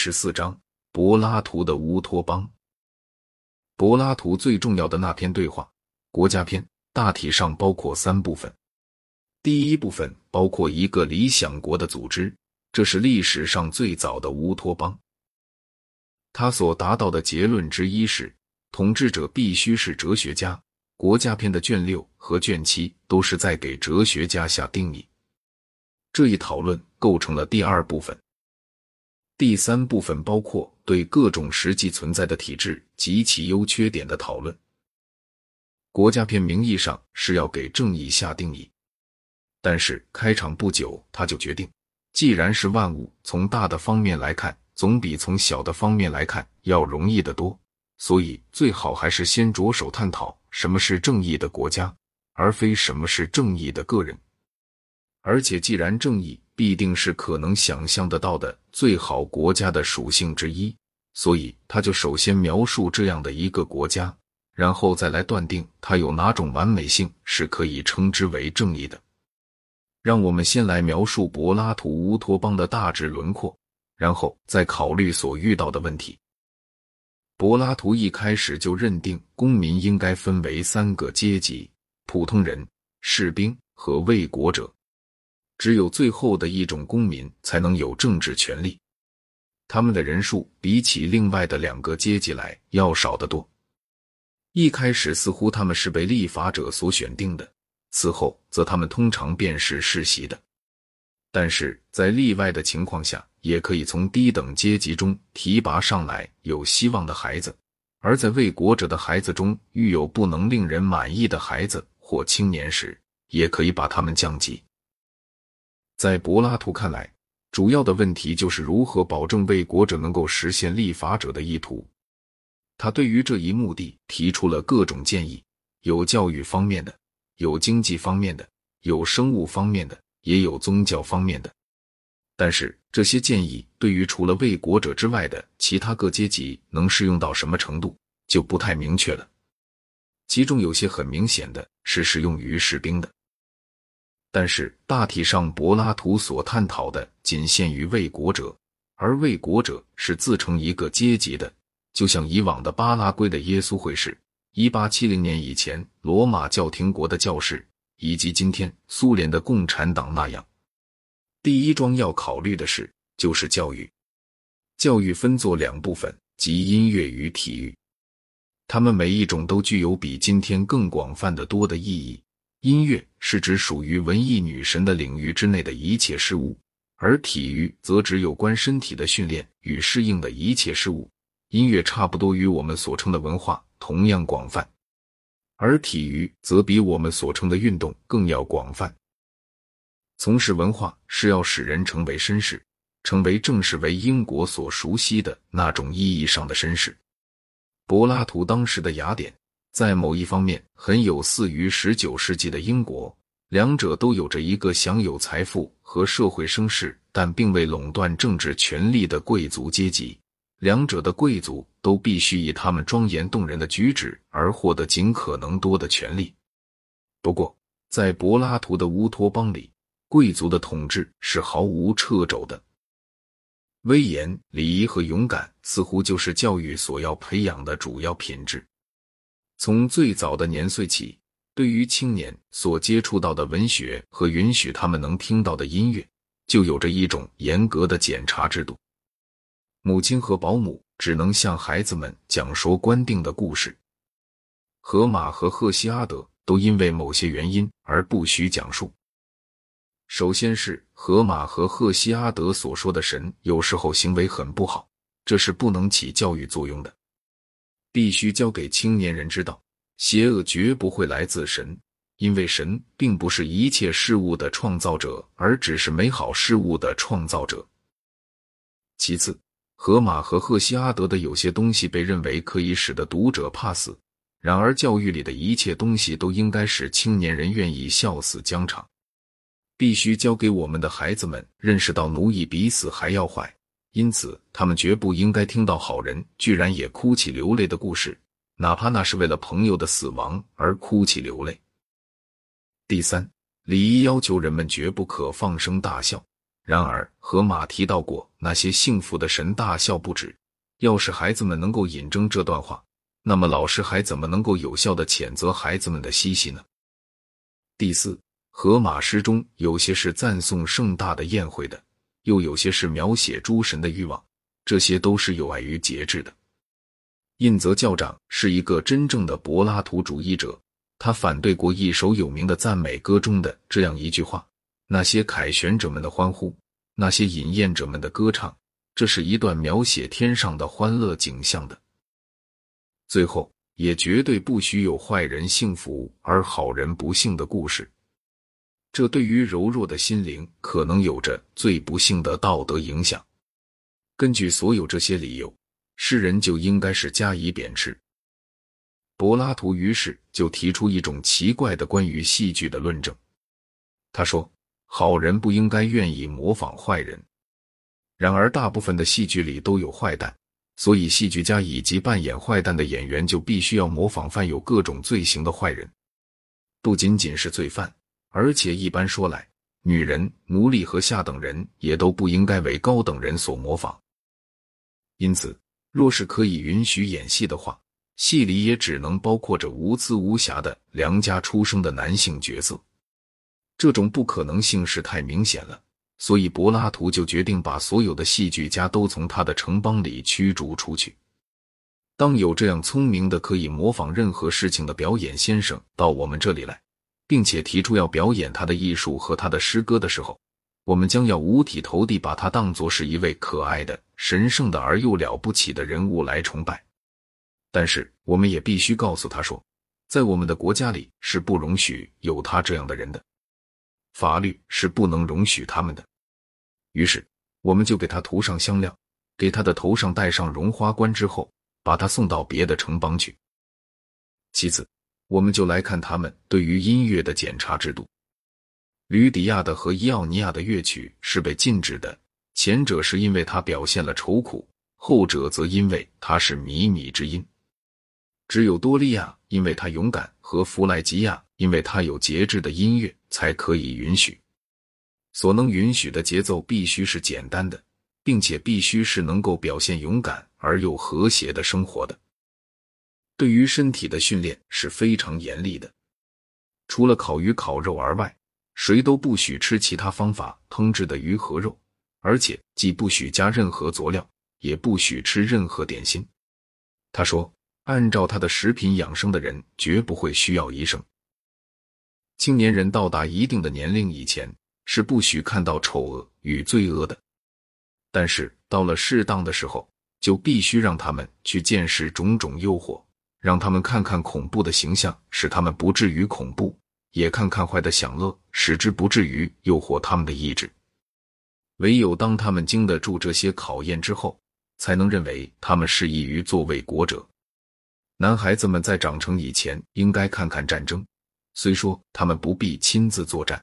十四章：柏拉图的乌托邦。柏拉图最重要的那篇对话《国家篇》，大体上包括三部分。第一部分包括一个理想国的组织，这是历史上最早的乌托邦。他所达到的结论之一是，统治者必须是哲学家。《国家篇》的卷六和卷七都是在给哲学家下定义。这一讨论构成了第二部分。第三部分包括对各种实际存在的体制及其优缺点的讨论。国家篇名义上是要给正义下定义，但是开场不久他就决定，既然是万物，从大的方面来看，总比从小的方面来看要容易得多，所以最好还是先着手探讨什么是正义的国家，而非什么是正义的个人。而且，既然正义必定是可能想象得到的最好国家的属性之一，所以他就首先描述这样的一个国家，然后再来断定它有哪种完美性是可以称之为正义的。让我们先来描述柏拉图乌托邦的大致轮廓，然后再考虑所遇到的问题。柏拉图一开始就认定公民应该分为三个阶级：普通人、士兵和卫国者。只有最后的一种公民才能有政治权利，他们的人数比起另外的两个阶级来要少得多。一开始似乎他们是被立法者所选定的，此后则他们通常便是世袭的。但是在例外的情况下，也可以从低等阶级中提拔上来有希望的孩子；而在为国者的孩子中遇有不能令人满意的孩子或青年时，也可以把他们降级。在柏拉图看来，主要的问题就是如何保证为国者能够实现立法者的意图。他对于这一目的提出了各种建议，有教育方面的，有经济方面的，有生物方面的，也有宗教方面的。但是这些建议对于除了为国者之外的其他各阶级能适用到什么程度，就不太明确了。其中有些很明显的是适用于士兵的。但是大体上，柏拉图所探讨的仅限于卫国者，而卫国者是自成一个阶级的，就像以往的巴拉圭的耶稣会士、一八七零年以前罗马教廷国的教士，以及今天苏联的共产党那样。第一桩要考虑的事，就是教育。教育分作两部分，即音乐与体育，它们每一种都具有比今天更广泛的多的意义。音乐是指属于文艺女神的领域之内的一切事物，而体育则指有关身体的训练与适应的一切事物。音乐差不多与我们所称的文化同样广泛，而体育则比我们所称的运动更要广泛。从事文化是要使人成为绅士，成为正式为英国所熟悉的那种意义上的绅士。柏拉图当时的雅典。在某一方面很有似于十九世纪的英国，两者都有着一个享有财富和社会声势，但并未垄断政治权力的贵族阶级。两者的贵族都必须以他们庄严动人的举止而获得尽可能多的权利。不过，在柏拉图的乌托邦里，贵族的统治是毫无掣肘的。威严、礼仪和勇敢似乎就是教育所要培养的主要品质。从最早的年岁起，对于青年所接触到的文学和允许他们能听到的音乐，就有着一种严格的检查制度。母亲和保姆只能向孩子们讲说官定的故事。荷马和赫西阿德都因为某些原因而不许讲述。首先是荷马和赫西阿德所说的神有时候行为很不好，这是不能起教育作用的。必须教给青年人知道，邪恶绝不会来自神，因为神并不是一切事物的创造者，而只是美好事物的创造者。其次，荷马和赫西阿德的有些东西被认为可以使得读者怕死，然而教育里的一切东西都应该使青年人愿意笑死疆场。必须教给我们的孩子们认识到奴役比死还要坏。因此，他们绝不应该听到好人居然也哭泣流泪的故事，哪怕那是为了朋友的死亡而哭泣流泪。第三，礼仪要求人们绝不可放声大笑，然而，河马提到过那些幸福的神大笑不止。要是孩子们能够引证这段话，那么老师还怎么能够有效的谴责孩子们的嬉戏呢？第四，荷马诗中有些是赞颂盛大的宴会的，又有些是描写诸神的欲望，这些都是有碍于节制的。印泽教长是一个真正的柏拉图主义者，他反对过一首有名的赞美歌中的这样一句话。那些凯旋者们的欢呼，那些饮宴者们的歌唱，这是一段描写天上的欢乐景象的。最后，也绝对不许有坏人幸福而好人不幸的故事。这对于柔弱的心灵可能有着最不幸的道德影响。根据所有这些理由，诗人就应该是加以贬斥。柏拉图于是就提出一种奇怪的关于戏剧的论证。他说。好人不应该愿意模仿坏人，然而大部分的戏剧里都有坏蛋，所以戏剧家以及扮演坏蛋的演员就必须要模仿犯有各种罪行的坏人。不仅仅是罪犯，而且一般说来，女人、奴隶和下等人也都不应该为高等人所模仿。因此，若是可以允许演戏的话，戏里也只能包括着无姿无瑕的良家出生的男性角色。这种不可能性是太明显了，所以柏拉图就决定把所有的戏剧家都从他的城邦里驱逐出去。当有这样聪明的可以模仿任何事情的表演先生到我们这里来，并且提出要表演他的艺术和他的诗歌的时候，我们将要五体投地把他当作是一位可爱的、神圣的而又了不起的人物来崇拜。但是，我们也必须告诉他说，在我们的国家里是不容许有他这样的人的。法律是不能容许他们的，于是我们就给他涂上香料，给他的头上戴上绒花冠之后，把他送到别的城邦去。其次，我们就来看他们对于音乐的检查制度。吕底亚的和伊奥尼亚的乐曲是被禁止的，前者是因为它表现了愁苦，后者则因为它是靡靡之音。只有多利亚，因为他勇敢，和弗莱吉亚，因为他有节制的音乐。才可以允许，所能允许的节奏必须是简单的，并且必须是能够表现勇敢而又和谐的生活的。对于身体的训练是非常严厉的，除了烤鱼、烤肉而外，谁都不许吃其他方法烹制的鱼和肉，而且既不许加任何佐料，也不许吃任何点心。他说：“按照他的食品养生的人，绝不会需要医生。”青年人到达一定的年龄以前是不许看到丑恶与罪恶的，但是到了适当的时候，就必须让他们去见识种种诱惑，让他们看看恐怖的形象，使他们不至于恐怖；也看看坏的享乐，使之不至于诱惑他们的意志。唯有当他们经得住这些考验之后，才能认为他们适宜于作为国者。男孩子们在长成以前，应该看看战争。虽说他们不必亲自作战。